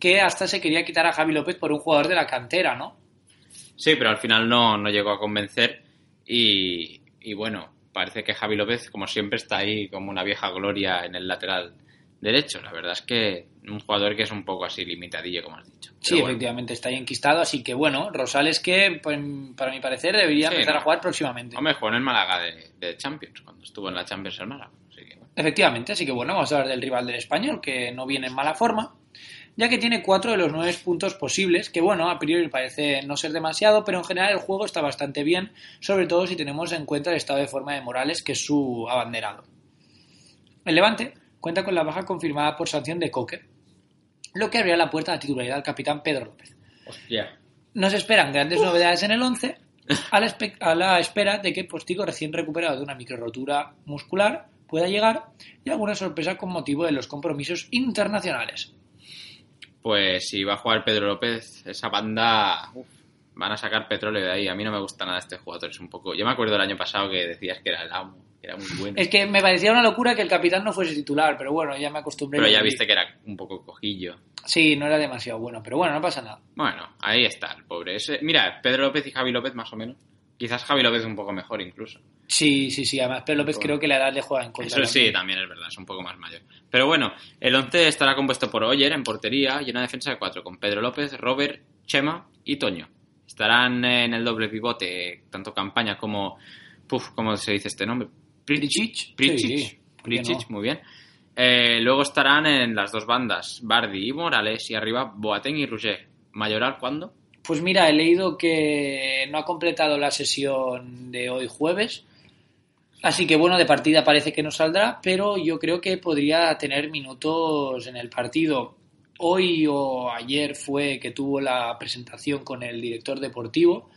que hasta se quería quitar a Javi López por un jugador de la cantera, ¿no? Sí, pero al final no, no llegó a convencer y, y bueno, parece que Javi López, como siempre, está ahí como una vieja gloria en el lateral derecho. La verdad es que un jugador que es un poco así limitadillo, como has dicho. Sí, bueno. efectivamente, está ahí enquistado. Así que bueno, Rosales que, pues, para mi parecer, debería Sí, empezar no. a jugar próximamente. Hombre, jugó en el Málaga de, de Champions, cuando estuvo en la Champions el Málaga. Así que, bueno. Efectivamente, así que bueno, vamos a hablar del rival del español, que no viene en mala forma, ya que tiene cuatro de los nueve puntos posibles, que bueno, a priori parece no ser demasiado, pero en general el juego está bastante bien, sobre todo si tenemos en cuenta el estado de forma de Morales, que es su abanderado. El Levante cuenta con la baja confirmada por sanción de Coque, lo que abrirá la puerta a la titularidad al capitán Pedro López. Hostia. Nos esperan grandes novedades en el 11 a la, espe- a la espera de que Postigo, recién recuperado de una microrotura muscular, pueda llegar y alguna sorpresa con motivo de los compromisos internacionales. Pues si va a jugar Pedro López, esa banda uf, van a sacar petróleo de ahí. A mí no me gusta nada este jugador, es un poco... Yo me acuerdo del año pasado que decías que era el amo, que era muy bueno. Es que me parecía una locura que el capitán no fuese titular, pero bueno, ya me acostumbré. Pero ya viste que era un poco cojillo. Sí, no era demasiado bueno, pero bueno, no pasa nada. Bueno, ahí está el pobre. Ese, mira, Pedro López y Javi López más o menos. Quizás Javi López un poco mejor incluso. Sí, sí, sí, además Pedro López Bueno. creo que la edad le juega en contra. Eso sí, también es verdad, es un poco más mayor. Pero bueno, el 11 estará compuesto por Oyer en portería y una defensa de cuatro, con Pedro López, Robert, Chema y Toño. Estarán en el doble pivote, tanto Campaña como... Puf, ¿cómo se dice este nombre? Pricic. Pricic. Sí, ¿por qué Pricic, no? muy bien. Eh, luego estarán en las dos bandas, Bardi y Morales, y arriba Boateng y Rouget. ¿Mayoral cuándo? Pues mira, he leído que no ha completado la sesión de hoy jueves. Así que bueno, de partida parece que no saldrá, pero yo creo que podría tener minutos en el partido. Hoy o ayer fue que tuvo la presentación con el director deportivo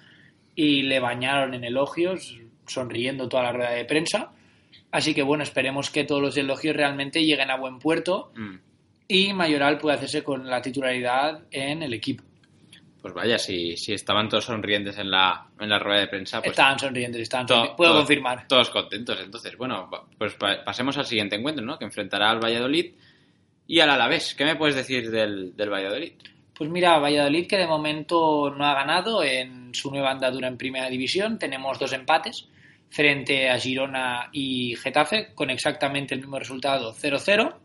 y le bañaron en elogios, sonriendo toda la rueda de prensa. Así que bueno, esperemos que todos los elogios realmente lleguen a buen puerto Mm, y Mayoral pueda hacerse con la titularidad en el equipo. Pues vaya, si, si estaban todos sonrientes en la, en la rueda de prensa, pues estaban sonrientes, estaban sonrientes. Puedo todos- confirmar. Todos contentos. Entonces, bueno, pues pa- pasemos al siguiente encuentro, ¿no? Que enfrentará al Valladolid y al Alavés. ¿Qué me puedes decir del, del Valladolid? Pues mira, Valladolid que de momento no ha ganado en su nueva andadura en primera división. Tenemos dos empates frente a Girona y Getafe con exactamente el mismo resultado 0-0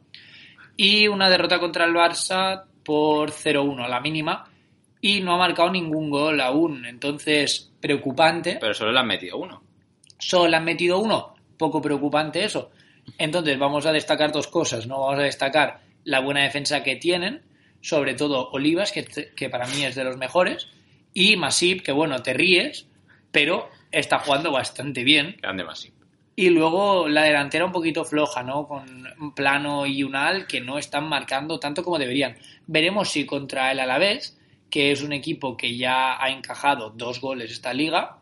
y una derrota contra el Barça por 0-1 a la mínima y no ha marcado ningún gol aún. Entonces, preocupante. Pero solo le han metido uno. Solo le han metido uno. Poco preocupante eso. Entonces vamos a destacar dos cosas, ¿no? Vamos a destacar la buena defensa que tienen, sobre todo Olivas, que, que para mí es de los mejores, y Masip, que bueno, te ríes, pero está jugando bastante bien. Grande Masip. Y luego la delantera un poquito floja, ¿no? Con Plano y Unal que no están marcando tanto como deberían. Veremos si contra el Alavés, que es un equipo que ya ha encajado dos goles esta liga,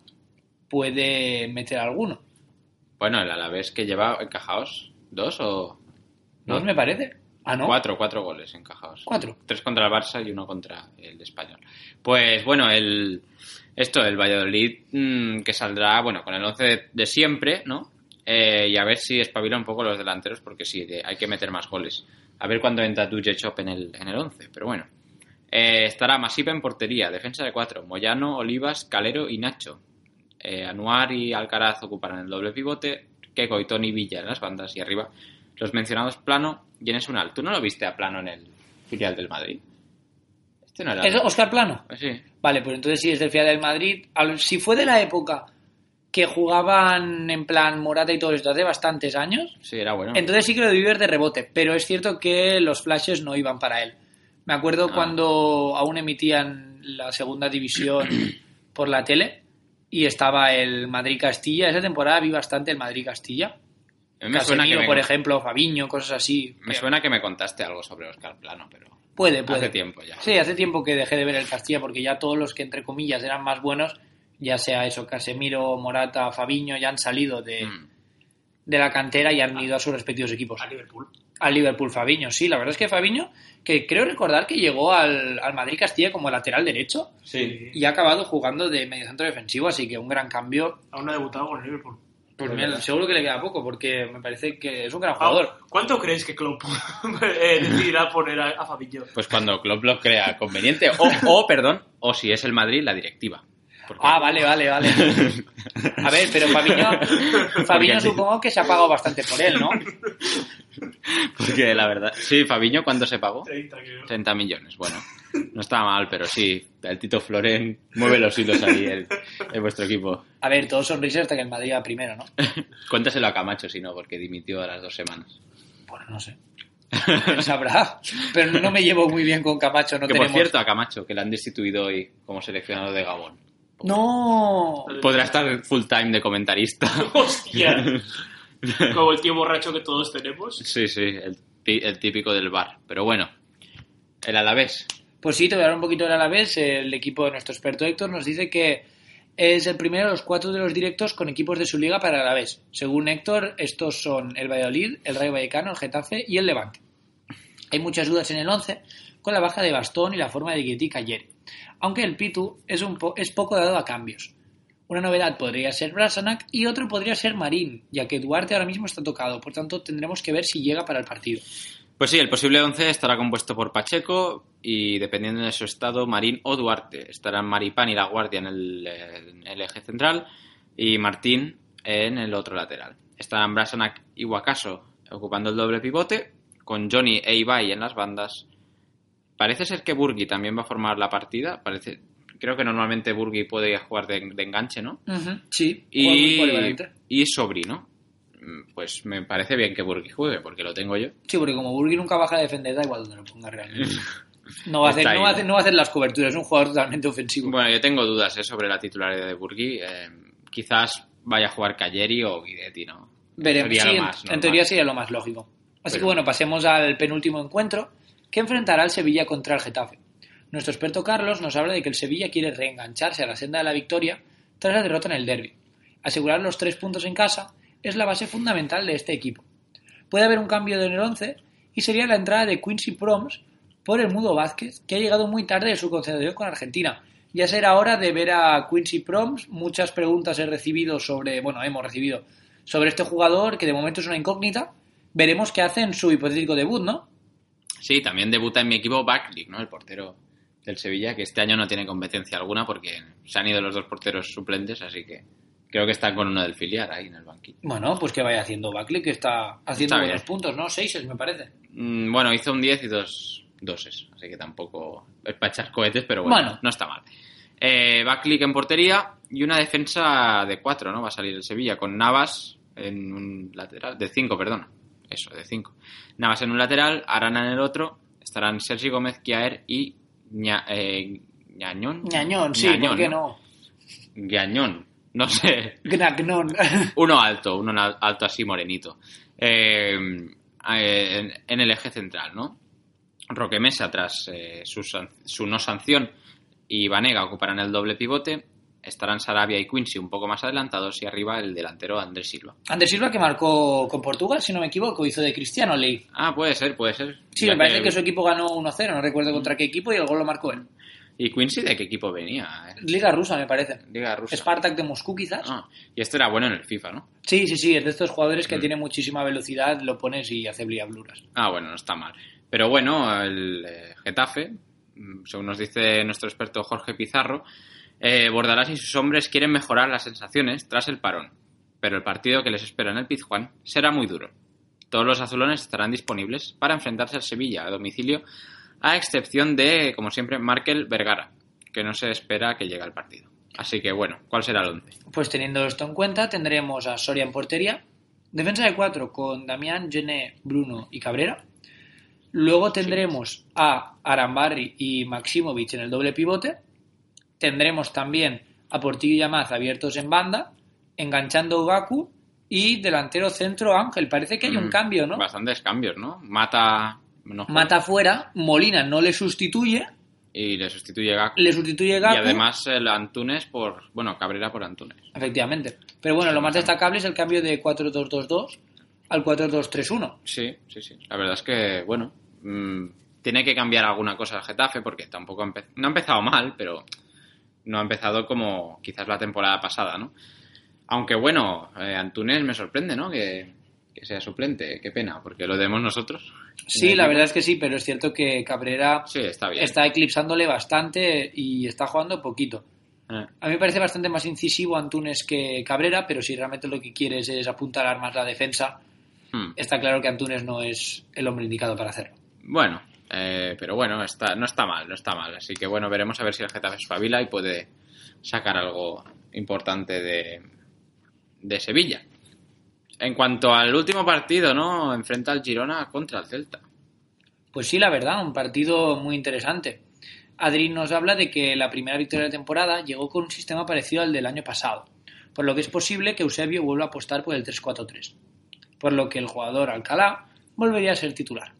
puede meter alguno. Bueno, el Alavés que lleva encajados dos o... ¿No me parece? Ah, ¿no? Cuatro, cuatro goles encajados. Cuatro. Tres contra el Barça y uno contra el Español. Pues bueno, el esto, el Valladolid, mm, que saldrá, bueno, con el 11 de, de siempre, ¿no? Eh, y a ver si espabila un poco los delanteros, porque sí, de- hay que meter más goles. A ver cuándo entra Duje Chop en el, en el 11, pero bueno. Eh, estará Masip en portería, defensa de cuatro, Moyano, Olivas, Calero y Nacho. Eh, Anuar y Alcaraz ocuparán el doble pivote, Keco y Tony Villa en las bandas y arriba los mencionados Plano y Enes Unal. ¿Tú no lo viste a Plano en el filial del Madrid? Este no era... ¿Es Oscar Plano? Sí. Vale, pues entonces sí es del Fiat del Madrid. Si fue de la época que jugaban en plan Morata y todo esto hace bastantes años, Sí, era bueno. entonces sí que lo debí ver de rebote, pero es cierto que los flashes no iban para él. Me acuerdo Ah. cuando aún emitían la segunda división por la tele y estaba el Madrid-Castilla. Esa temporada vi bastante el Madrid-Castilla. A mí me suena que me, por ejemplo, Fabiño, cosas así. me suena que me contaste algo sobre Oscar Plano, pero Puede, puede. hace tiempo ya. Sí, hace tiempo que dejé de ver el Castilla porque ya todos los que entre comillas eran más buenos, ya sea eso, Casemiro, Morata, Fabiño, ya han salido de, Mm. de la cantera y han ido a sus respectivos equipos. A Liverpool. Al Liverpool Fabiño, sí, la verdad es que Fabiño, que creo recordar que llegó al, al Madrid Castilla como lateral derecho Sí. y ha acabado jugando de mediocentro defensivo, así que un gran cambio. Aún no ha debutado con el Liverpool. Pues mira, seguro que le queda poco porque me parece que es un gran Ah, jugador. ¿Cuánto crees que Klopp (laughs) eh, decidirá poner a, a Fabinho? Pues cuando Klopp lo crea conveniente, o, o, perdón, o si es el Madrid, la directiva. Porque- Ah, vale, vale, vale. A ver, pero Fabiño, (laughs) Fabiño Porque- supongo que se ha pagado bastante por él, ¿no? (laughs) Porque la verdad, sí, Fabiño, ¿cuánto se pagó? 30, creo. 30 millones, bueno, no estaba mal, pero sí, el Tito Floren mueve los hilos ahí en, en vuestro equipo. A ver, todos sonrisas hasta que el Madrid va primero, ¿no? (laughs) Cuéntaselo a Camacho, si no, porque dimitió a las dos semanas. Bueno, no sé. Él sabrá. Pero no me llevo muy bien con Camacho, no que tenemos... por cierto, a Camacho, que le han destituido hoy como seleccionado de Gabón. ¡No! Podrá estar full time de comentarista. (laughs) ¡Hostia! Como el tío borracho que todos tenemos. Sí, sí, el, el típico del bar. Pero bueno, el Alavés. Pues sí, te voy a hablar un poquito del Alavés. El equipo de nuestro experto Héctor nos dice que es el primero de los cuatro de los directos con equipos de su liga para Alavés. Según Héctor, estos son el Valladolid, el Rayo Vallecano, el Getafe y el Levante. Hay muchas dudas en el 11 con la baja de Bastón y la forma de Guetí ayer. Aunque el Pitu es, un po- es poco dado a cambios. Una novedad podría ser Brasanac y otro podría ser Marín, ya que Duarte ahora mismo está tocado, por tanto tendremos que ver si llega para el partido. Pues sí, el posible 11 estará compuesto por Pacheco y, dependiendo de su estado, Marín o Duarte. Estarán Maripán y La Guardia en el, eh, en el eje central y Martín en el otro lateral. Estarán Brasanac y Wakaso ocupando el doble pivote, con Johnny e Ibai en las bandas. Parece ser que Burgi también va a formar la partida. Parece, creo que normalmente Burgi puede jugar de, de enganche, ¿no? Sí, Y, y Sobri, ¿no? Pues me parece bien que Burgi juegue, porque lo tengo yo. Sí, porque como Burgi nunca baja a defender, da igual donde lo ponga realmente. (laughs) No va, a hacer, no, va a hacer, no va a hacer las coberturas, es un jugador totalmente ofensivo. Bueno, yo tengo dudas eh, sobre la titularidad de Burgi. Eh, quizás vaya a jugar Calleri o Guidetti, ¿no? Veremos, Sería sí, lo en- más en, normal. teoría sería lo más lógico. Así Pero- que bueno, pasemos al penúltimo encuentro que enfrentará al Sevilla contra el Getafe. Nuestro experto Carlos nos habla de que el Sevilla quiere reengancharse a la senda de la victoria tras la derrota en el derby. Asegurar los tres puntos en casa es la base fundamental de este equipo. Puede haber un cambio en el 11 y sería la entrada de Quincy Proms por el Mudo Vázquez, que ha llegado muy tarde de su concentración con Argentina. Ya será hora de ver a Quincy Proms. Muchas preguntas he recibido sobre, bueno, hemos recibido sobre este jugador que de momento es una incógnita. Veremos qué hace en su hipotético debut, ¿no? Sí, también debuta en mi equipo Backlick, ¿no? El portero del Sevilla, que este año no tiene competencia alguna porque se han ido los dos porteros suplentes, así que creo que está con uno del filial ahí en el banquillo. Bueno, pues que vaya haciendo Bakley, que está haciendo Está buenos puntos, ¿no? Seises, me parece. Mm, Bueno, hizo un 10 y dos doses, así que tampoco es para echar cohetes, pero bueno, Bueno. no está mal. Eh, Backlick en portería y una defensa de 4, ¿no? Va a salir el Sevilla con Navas en un lateral, de 5, perdón. Eso, de 5. Navas en un lateral, Arana en el otro, estarán Sergi Gómez, Kiaer y Ña, eh, Ñañón. Ñañón, sí, Ñañón, ¿por qué no? Gañón, no sé. Gnagnon. (laughs) Uno alto, uno alto así morenito. Eh, eh, en, en el eje central, ¿no? Roque Mesa tras eh, su, su no sanción y Vanega ocuparán el doble pivote. Estarán Sarabia y Quincy un poco más adelantados y arriba el delantero Andrés Silva. Andrés Silva que marcó con Portugal, si no me equivoco, hizo de Cristiano Ley. Ah, puede ser, puede ser. Sí, Ya me parece que su equipo ganó 1-0, no recuerdo contra qué equipo y el gol lo marcó él. ¿Y Quincy de qué equipo venía? Liga rusa, me parece. Liga rusa. Spartak de Moscú, quizás. Ah, y este era bueno en el FIFA, ¿no? Sí, sí, sí, es de estos jugadores Mm. que tiene muchísima velocidad, lo pones y hace bliabluras. Ah, bueno, no está mal. Pero bueno, el eh, Getafe, mm, según nos dice nuestro experto Jorge Pizarro, eh, Bordalás y sus hombres quieren mejorar las sensaciones tras el parón. Pero el partido que les espera en el Pizjuán será muy duro. Todos los azulones estarán disponibles para enfrentarse al Sevilla a domicilio, a excepción de, como siempre, Markel Vergara, que no se espera que llegue al partido. Así que bueno, ¿cuál será el once? Pues teniendo esto en cuenta, tendremos a Soria en portería, defensa de cuatro con Damián, Gené, Bruno y Cabrera. Luego tendremos a Arambarri y Maximovic en el doble pivote. Tendremos también a Portillo y Amaz abiertos en banda, enganchando Gaku y delantero centro Ángel. Parece que hay un Mm, cambio, ¿no? Bastantes cambios, ¿no? Mata... no. Mata fuera, Molina no le sustituye, Y le sustituye Gaku. le sustituye Gaku. Y además el Antunes por. Bueno, Cabrera por Antunes. Efectivamente. Pero bueno, lo más destacable es el cambio de 4-2-2-2 al 4-2-3-1. Sí, sí, sí. La verdad es que, bueno. mm, tiene que cambiar alguna cosa el Getafe porque tampoco ha empe- No ha empezado mal, pero no ha empezado como quizás la temporada pasada, ¿no? Aunque bueno, eh, Antunes me sorprende, ¿no? Que, que sea suplente. Qué pena, porque lo demos nosotros. Sí, la verdad es que sí, pero es cierto que Cabrera Sí, está bien. está eclipsándole bastante y está jugando poquito. Eh, A mí me parece bastante más incisivo Antunes que Cabrera, pero si realmente lo que quieres es apuntar más la defensa, hmm. está claro que Antunes no es el hombre indicado para hacerlo. Bueno, eh, pero bueno, está, no está mal, no está mal. Así que bueno, veremos a ver si el Getafe espabila y puede sacar algo importante de, de Sevilla. En cuanto al último partido, ¿no? Enfrenta al Girona contra el Celta. Pues sí, la verdad, un partido muy interesante. Adri nos habla de que la primera victoria de la temporada llegó con un sistema parecido al del año pasado, por lo que es posible que Eusebio vuelva a apostar por el 3-4-3, por lo que el jugador Alcalá volvería a ser titular.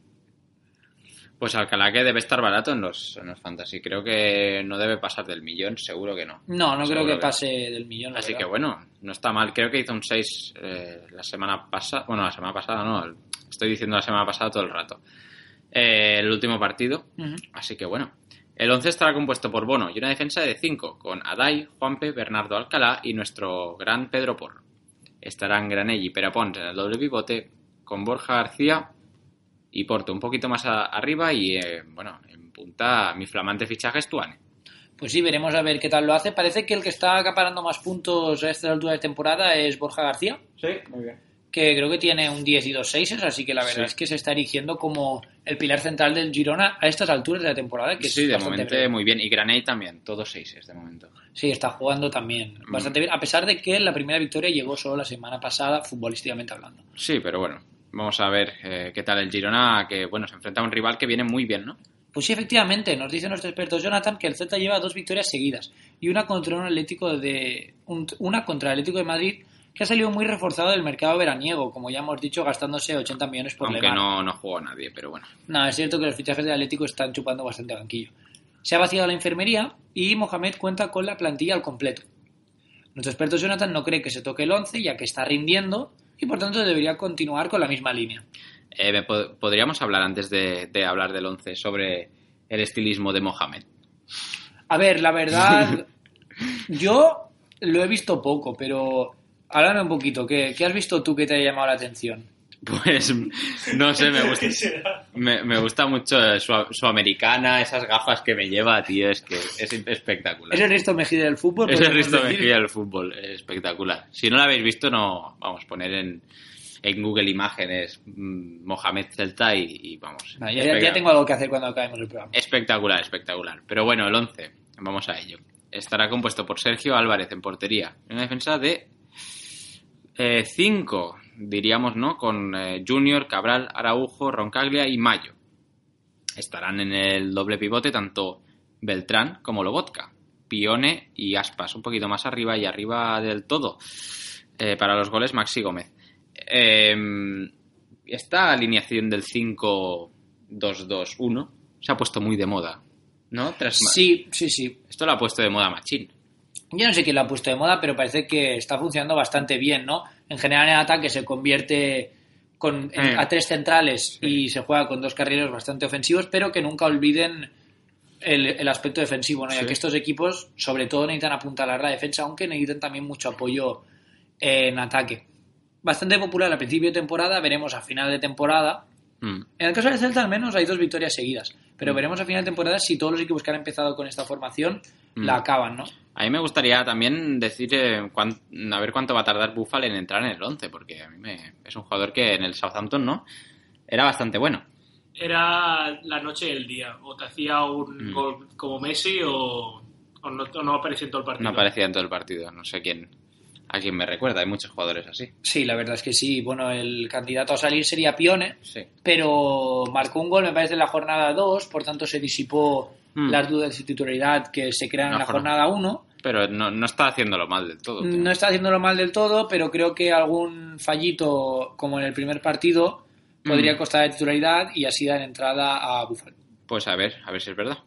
Pues Alcalá que debe estar barato en los, en los fantasy. Creo que no debe pasar del millón, seguro que no. No, no creo que no. pase del millón. Así verdad. que bueno, no está mal. Creo que hizo un 6 la semana pasada. Bueno, la semana pasada no. Estoy diciendo la semana pasada todo el rato. Eh, el último partido. Así que bueno. El 11 estará compuesto por Bono y una defensa de 5, con Adai, Juanpe, Bernardo Alcalá y nuestro gran Pedro Porro. Estarán Granelli y Perapons en el doble pivote, con Borja García y Porto un poquito más a- arriba y, eh, bueno, en punta mi flamante fichaje es Tuane. Pues sí, veremos a ver qué tal lo hace. Parece que el que está acaparando más puntos a esta altura de temporada es Borja García, Sí, muy bien. que creo que tiene un 10 y dos 6 así que la verdad Sí. es que se está erigiendo como el pilar central del Girona a estas alturas de la temporada. Que Sí, es de momento muy bien. Y Graney también, todos 6 de momento. Sí, está jugando también Mm. bastante bien, a pesar de que la primera victoria llegó solo la semana pasada, futbolísticamente hablando. Sí, pero bueno, vamos a ver eh, qué tal el Girona, que bueno, se enfrenta a un rival que viene muy bien, ¿no? Pues sí, efectivamente, nos dice nuestro experto Jonathan que el Celta lleva dos victorias seguidas y una contra un Atlético de un- una contra el Atlético de Madrid que ha salido muy reforzado del mercado veraniego, como ya hemos dicho, gastándose 80 millones por Aunque no, no jugó nadie, pero bueno. No, es cierto que los fichajes del Atlético están chupando bastante banquillo. Se ha vaciado la enfermería y Mohamed cuenta con la plantilla al completo. Nuestro experto Jonathan no cree que se toque el 11 ya que está rindiendo y por tanto debería continuar con la misma línea. Eh, podríamos hablar antes de, de hablar del 11 sobre el estilismo de Mohamed. A ver, la verdad, (laughs) yo lo he visto poco, pero háblame un poquito. ¿Qué, qué has visto tú que te haya llamado la atención? Pues no sé, me gusta, me, me gusta mucho su, su americana, esas gafas que me lleva, tío, es que es espectacular. ¿Es el Risto Mejía del fútbol? Es el podemos Risto? Mejía del fútbol, es espectacular. Si no lo habéis visto, no, vamos, poner en, en Google Imágenes mm, Mohamed Celta y, y vamos. No, ya, tengo algo que hacer cuando acabemos el programa. Espectacular, espectacular. Pero bueno, el 11, vamos a ello. Estará compuesto por Sergio Álvarez en portería. Una defensa de 5, diríamos, ¿no? Con eh, Junior, Cabral, Araujo, Roncaglia y Mayo. Estarán en el doble pivote tanto Beltrán como Lobotka. Pione y Aspas, un poquito más arriba y arriba del todo. Eh, para los goles, Maxi Gómez. Eh, esta alineación del 5-2-2-1 se ha puesto muy de moda, ¿no? Tras Sí, sí, sí. Esto lo ha puesto de moda Machín. Yo no sé quién lo ha puesto de moda, pero parece que está funcionando bastante bien, ¿no? En general en ataque se convierte con, en- Eh. a tres centrales y se juega con dos carrileros bastante ofensivos, pero que nunca olviden el, el aspecto defensivo, ¿no? Ya que estos equipos sobre todo necesitan apuntalar la defensa, aunque necesitan también mucho apoyo en ataque. Bastante popular al principio de temporada, veremos a final de temporada. Mm. En el caso del Celta al menos hay dos victorias seguidas, pero Mm. veremos a final de temporada si todos los equipos que han empezado con esta formación Mm. la acaban, ¿no? A mí me gustaría también decir eh, cuán- a ver cuánto va a tardar Buffalo en entrar en el 11, porque a mí me, es un jugador que en el Southampton no era bastante bueno. Era la noche y el día. O te hacía un Mm. gol como Messi o, o no, o no aparecía en todo el partido. No aparecía en todo el partido, no sé quién a quién me recuerda, hay muchos jugadores así. Sí, la verdad es que sí. Bueno, el candidato a salir sería Pione, Sí. pero marcó un gol, me parece, en la jornada 2, por tanto se disipó Mm. las dudas de titularidad que se crean en la jornada- jornada 1. Pero no, no está haciéndolo mal del todo. tío. No está haciéndolo mal del todo, pero creo que algún fallito, como en el primer partido, podría Mm. costar la titularidad y así dar entrada a Buffalo. Pues a ver, a ver si es verdad.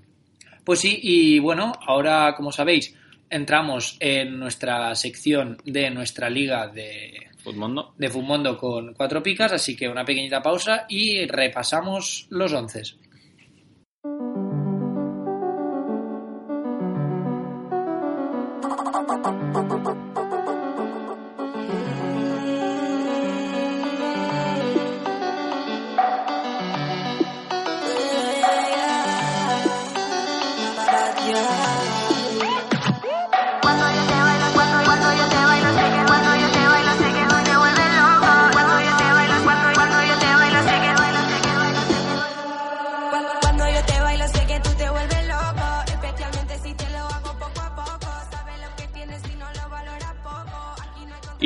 Pues sí, y bueno, ahora, como sabéis, entramos en nuestra sección de nuestra liga de, Futmundo. de con cuatro picas, así que una pequeñita pausa y repasamos los once.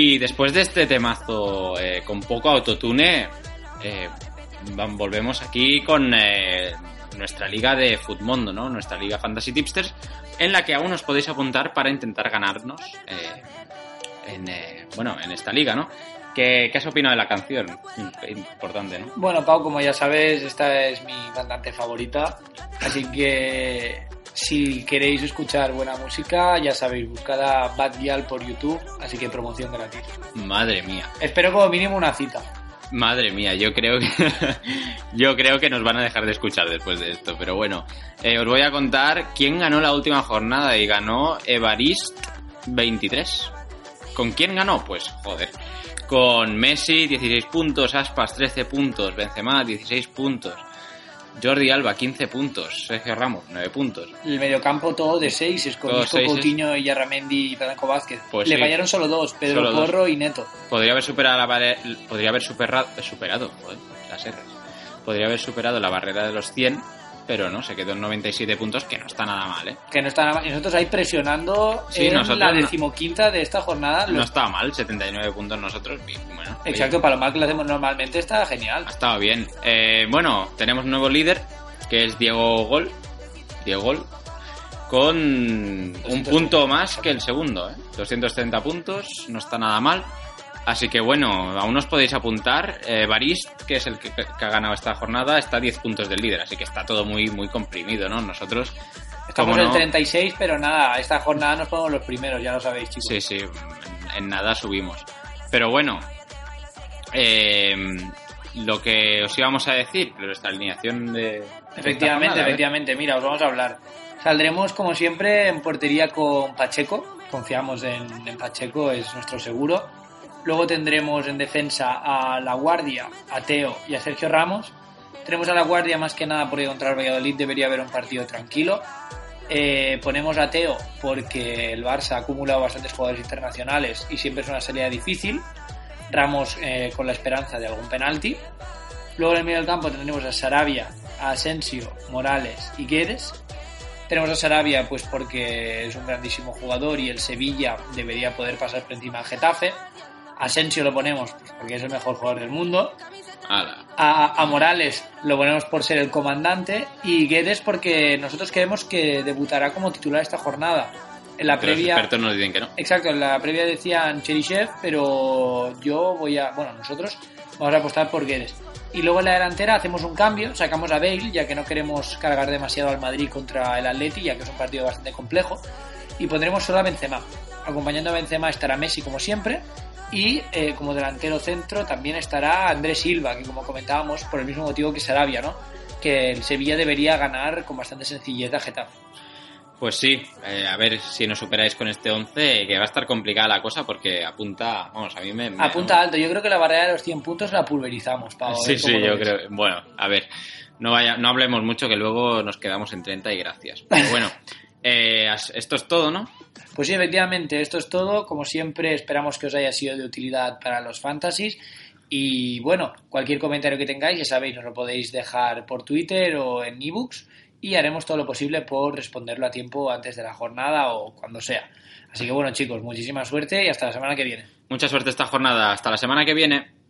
Y después de este temazo eh, con poco autotune, eh, volvemos aquí con eh, nuestra liga de Futmundo, ¿no? Nuestra liga Fantasy Tipsters, en la que aún os podéis apuntar para intentar ganarnos en, bueno, en esta liga, ¿no? ¿Qué, ¿Qué has opinado de la canción? Importante, ¿no? Bueno, Pau, como ya sabes, esta es mi cantante favorita. Así que si queréis escuchar buena música, ya sabéis, buscad a Bad Gyal por YouTube. Así que promoción gratis. Madre mía. Espero como mínimo una cita. Madre mía, yo creo que (laughs) yo creo que nos van a dejar de escuchar después de esto, pero bueno, eh, os voy a contar quién ganó la última jornada y ganó Evarist 23. ¿Con quién ganó? Pues joder, con Messi 16 puntos, Aspas 13 puntos, Benzema 16 puntos, Jordi Alba 15 puntos, Sergio Ramos 9 puntos. El mediocampo todo de 6, es con Todos Isco, seises. Coutinho y Yarramendi y Franco Vázquez. Pues Le sí. fallaron solo dos, Pedro Solo dos. Porro y Neto. Podría haber superado la barre- podría haber superado, superado, joder, las R's. Podría haber superado la barrera de los 100, pero no, se quedó en 97 puntos, que no está nada mal, ¿eh? Que no está nada mal. Y nosotros ahí presionando Sí, en nosotros la no- decimoquinta de esta jornada. No estaba mal, 79 puntos nosotros, y bueno. oye, Exacto, para lo mal que lo hacemos normalmente está genial. Ha estado bien. Eh, bueno, tenemos un nuevo líder, que es Diego Gol. Diego Gol. Con un punto más que el segundo, ¿eh? 230 puntos, no está nada mal. Así que bueno, aún os podéis apuntar. Eh, Barist, que es el que, que ha ganado esta jornada, está a 10 puntos del líder, así que está todo muy, muy comprimido, ¿no? Nosotros, Estamos en no, 36, pero nada, esta jornada nos ponemos los primeros, ya lo sabéis, chicos. Sí, sí, en, en nada subimos. Pero bueno, eh, lo que os íbamos a decir, nuestra alineación de... esta Efectivamente, jornada, efectivamente. Mira, os vamos a hablar. Saldremos, como siempre, en portería con Pacheco. Confiamos en, en Pacheco, es nuestro seguro. Luego tendremos en defensa a La Guardia, a Teo y a Sergio Ramos. Tenemos a La Guardia más que nada porque contra el Valladolid debería haber un partido tranquilo. Eh, ponemos a Teo porque el Barça ha acumulado bastantes jugadores internacionales y siempre es una salida difícil. Ramos eh, con la esperanza de algún penalti. Luego en el medio del campo tendremos a Sarabia, a Asensio, Morales y Guedes. Tenemos a Sarabia pues porque es un grandísimo jugador y el Sevilla debería poder pasar por encima del Getafe. Asensio lo ponemos pues, porque es el mejor jugador del mundo. A, a Morales lo ponemos por ser el comandante y Guedes porque nosotros creemos que debutará como titular esta jornada. En la Pero previa... Los expertos nos dicen que no. Exacto, en la previa decían Cheryshev, pero yo voy a. Bueno, nosotros vamos a apostar por Guedes. Y luego en la delantera hacemos un cambio, sacamos a Bale, ya que no queremos cargar demasiado al Madrid contra el Atleti, ya que es un partido bastante complejo. Y pondremos solo a Benzema. Acompañando a Benzema estará Messi, como siempre. Y eh, como delantero centro también estará Andrés Silva, que como comentábamos, por el mismo motivo que Sarabia, ¿no? Que el Sevilla debería ganar con bastante sencillez a Getafe. Pues sí, eh, a ver si nos superáis con este 11, que va a estar complicada la cosa porque apunta, vamos, a mí me... me- Apunta alto, yo creo que la barrera de los 100 puntos la pulverizamos, Pau. Sí, sí, yo ves. creo. Bueno, a ver, no vaya, no hablemos mucho que luego nos quedamos en 30 y gracias. Pero bueno, (laughs) eh, esto es todo, ¿no? Pues sí, efectivamente, esto es todo. Como siempre, esperamos que os haya sido de utilidad para los fantasies. Y bueno, cualquier comentario que tengáis, ya sabéis, nos lo podéis dejar por Twitter o en ebooks y haremos todo lo posible por responderlo a tiempo antes de la jornada o cuando sea. Así que bueno, chicos, muchísima suerte y hasta la semana que viene. Mucha suerte esta jornada. Hasta la semana que viene.